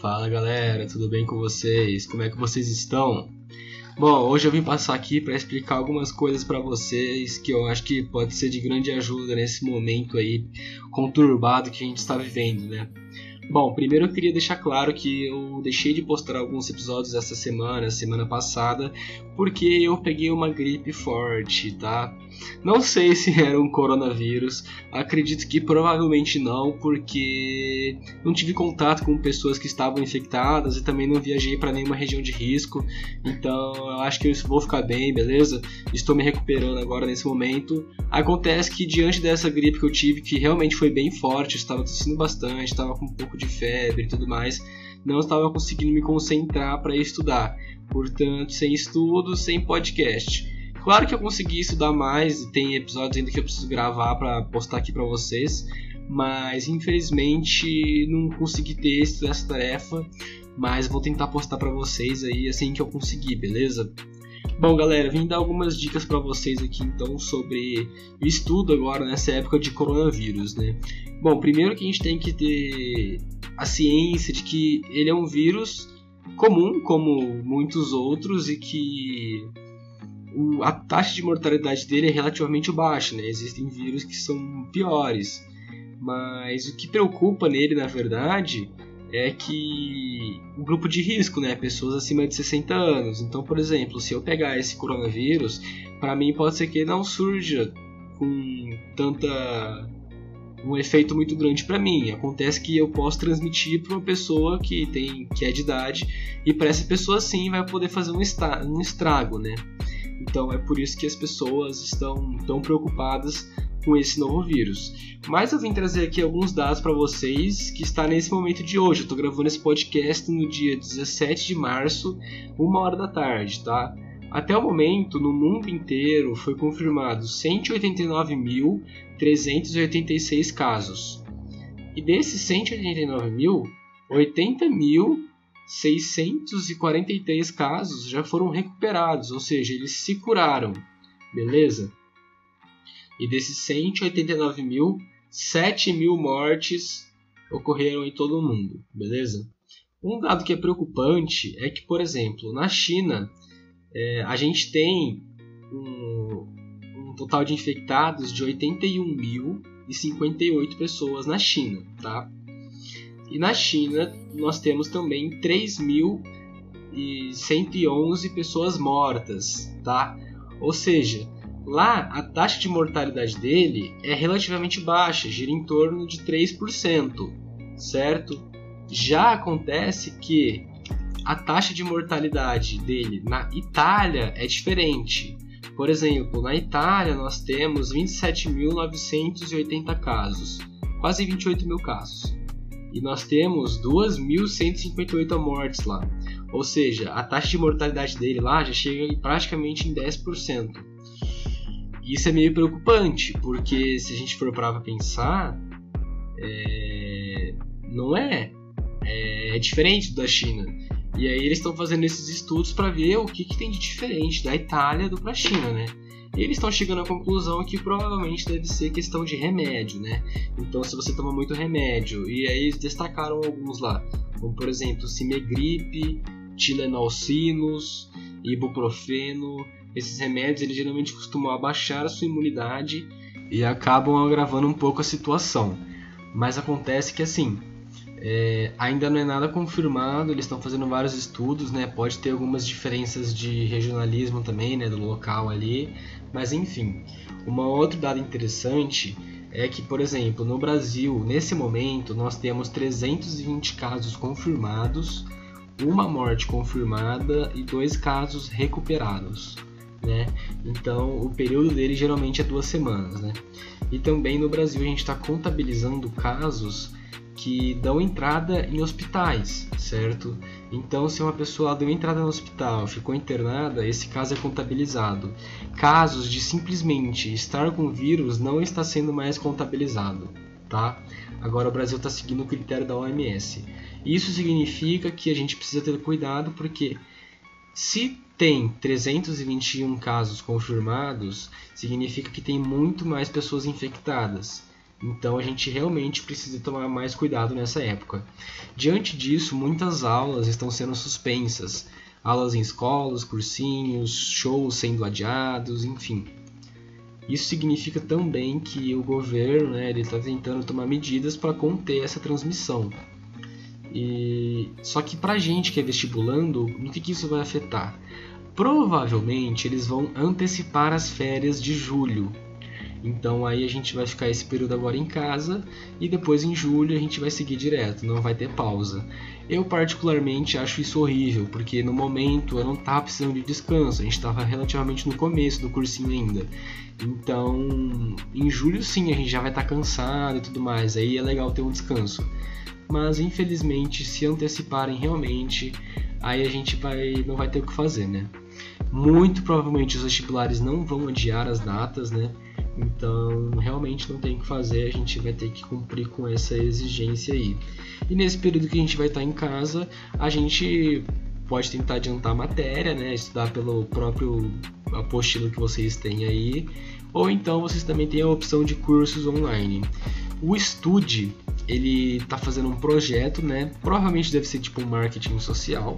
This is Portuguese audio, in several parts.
Fala galera, tudo bem com vocês? Como é que vocês estão? Bom, hoje eu vim passar aqui para explicar algumas coisas para vocês que eu acho que pode ser de grande ajuda nesse momento aí conturbado que a gente está vivendo, né? Bom, primeiro eu queria deixar claro que eu deixei de postar alguns episódios essa semana, semana passada, porque eu peguei uma gripe forte, tá? Não sei se era um coronavírus, acredito que provavelmente não, porque não tive contato com pessoas que estavam infectadas e também não viajei para nenhuma região de risco, então eu acho que eu vou ficar bem, beleza? Estou me recuperando agora nesse momento. Acontece que diante dessa gripe que eu tive, que realmente foi bem forte, eu estava tossindo bastante, estava com um pouco de febre e tudo mais, não estava conseguindo me concentrar para estudar. Portanto, sem estudo, sem podcast. Claro que eu consegui estudar mais e tem episódios ainda que eu preciso gravar para postar aqui para vocês, mas infelizmente não consegui ter essa tarefa, mas vou tentar postar para vocês aí assim que eu conseguir, beleza? Bom, galera, vim dar algumas dicas para vocês aqui então sobre o estudo agora nessa época de coronavírus, né? Bom, primeiro que a gente tem que ter a ciência de que ele é um vírus comum, como muitos outros, e que a taxa de mortalidade dele é relativamente baixa, né? Existem vírus que são piores, mas o que preocupa nele, na verdade, é que o grupo de risco, né, pessoas acima de 60 anos. Então, por exemplo, se eu pegar esse coronavírus, para mim pode ser que não surja com tanta um efeito muito grande para mim. Acontece que eu posso transmitir para uma pessoa que tem que é de idade e para essa pessoa sim vai poder fazer um, um estrago, né? Então é por isso que as pessoas estão tão preocupadas com esse novo vírus. Mas eu vim trazer aqui alguns dados para vocês que está nesse momento de hoje. Eu estou gravando esse podcast no dia 17 de março, uma hora da tarde, tá? Até o momento, no mundo inteiro, foi confirmado 189.386 casos. E desses 189 mil, 80.643 casos já foram recuperados, ou seja, eles se curaram, beleza? E desses 189 mil, 7 mil mortes ocorreram em todo o mundo, beleza? Um dado que é preocupante é que, por exemplo, na China, é, a gente tem um, um, total de infectados de 81.058 pessoas na China, tá? E na China nós temos também 3.111 pessoas mortas, tá? Ou seja, Lá, a taxa de mortalidade dele é relativamente baixa, gira em torno de 3%, certo? Já acontece que a taxa de mortalidade dele na Itália é diferente. Por exemplo, na Itália nós temos 27.980 casos, quase 28 mil casos. E nós temos 2.158 mortes lá. Ou seja, a taxa de mortalidade dele lá já chega praticamente em 10%. Isso é meio preocupante, porque se a gente for parar pra pensar, é... não é. é. é. diferente da China. E aí eles estão fazendo esses estudos para ver o que, que, tem de diferente da Itália do para a China, né? E eles estão chegando à conclusão que provavelmente deve ser questão de remédio, né? Então, se você toma muito remédio, e aí eles destacaram alguns lá, como por exemplo, Cimegrip, Tilenolcinus, Ibuprofeno, esses remédios eles geralmente costumam abaixar a sua imunidade e acabam agravando um pouco a situação. Mas acontece que assim, é, ainda não é nada confirmado, eles estão fazendo vários estudos, né? Pode ter algumas diferenças de regionalismo também, né? Do local ali, mas enfim. Uma outro dado interessante é que, por exemplo, no Brasil, nesse momento, nós temos 320 casos confirmados, uma morte confirmada e dois casos recuperados né? Então o período dele geralmente é duas semanas, né? E também no Brasil a gente está contabilizando casos que dão entrada em hospitais, certo? Então, se uma pessoa deu entrada no hospital, ficou internada, esse caso é contabilizado. Casos de simplesmente estar com vírus não está sendo mais contabilizado, tá? Agora o Brasil está seguindo o critério da OMS. Isso significa que a gente precisa ter cuidado porque se tem 321 casos confirmados, significa que tem muito mais pessoas infectadas. Então a gente realmente precisa tomar mais cuidado nessa época. Diante disso, muitas aulas estão sendo suspensas. Aulas em escolas, cursinhos, shows sendo adiados, enfim. Isso significa também que o governo né, está tentando tomar medidas para conter essa transmissão. E só que para gente que é vestibulando, no que, que isso vai afetar? Provavelmente eles vão antecipar as férias de julho. Então aí a gente vai ficar esse período agora em casa e depois em julho a gente vai seguir direto, não vai ter pausa. Eu particularmente acho isso horrível, porque no momento eu não estava precisando de descanso, a gente estava relativamente no começo do cursinho ainda. Então, em julho sim, a gente já vai estar tá cansado e tudo mais, aí é legal ter um descanso mas infelizmente se anteciparem realmente, aí a gente vai não vai ter o que fazer, né? Muito provavelmente os vestibulares não vão adiar as datas, né? Então, realmente não tem o que fazer, a gente vai ter que cumprir com essa exigência aí. E nesse período que a gente vai estar em casa, a gente pode tentar adiantar a matéria, né? Estudar pelo próprio apostilo que vocês têm aí, ou então vocês também têm a opção de cursos online. O Estude ele está fazendo um projeto, né? Provavelmente deve ser tipo um marketing social,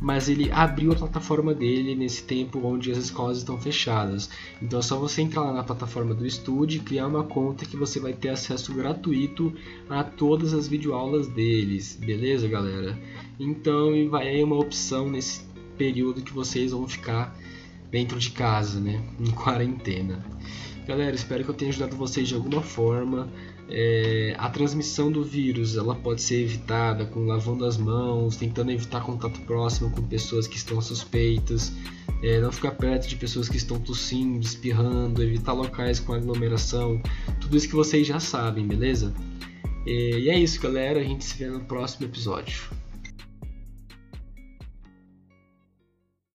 mas ele abriu a plataforma dele nesse tempo onde as escolas estão fechadas. Então é só você entrar lá na plataforma do Estude, criar uma conta que você vai ter acesso gratuito a todas as videoaulas deles, beleza, galera? Então vai aí uma opção nesse período que vocês vão ficar dentro de casa, né? Em quarentena. Galera, espero que eu tenha ajudado vocês de alguma forma. É, a transmissão do vírus ela pode ser evitada com lavando as mãos, tentando evitar contato próximo com pessoas que estão suspeitas, é, não ficar perto de pessoas que estão tossindo, espirrando, evitar locais com aglomeração, tudo isso que vocês já sabem, beleza? É, e é isso, galera. A gente se vê no próximo episódio.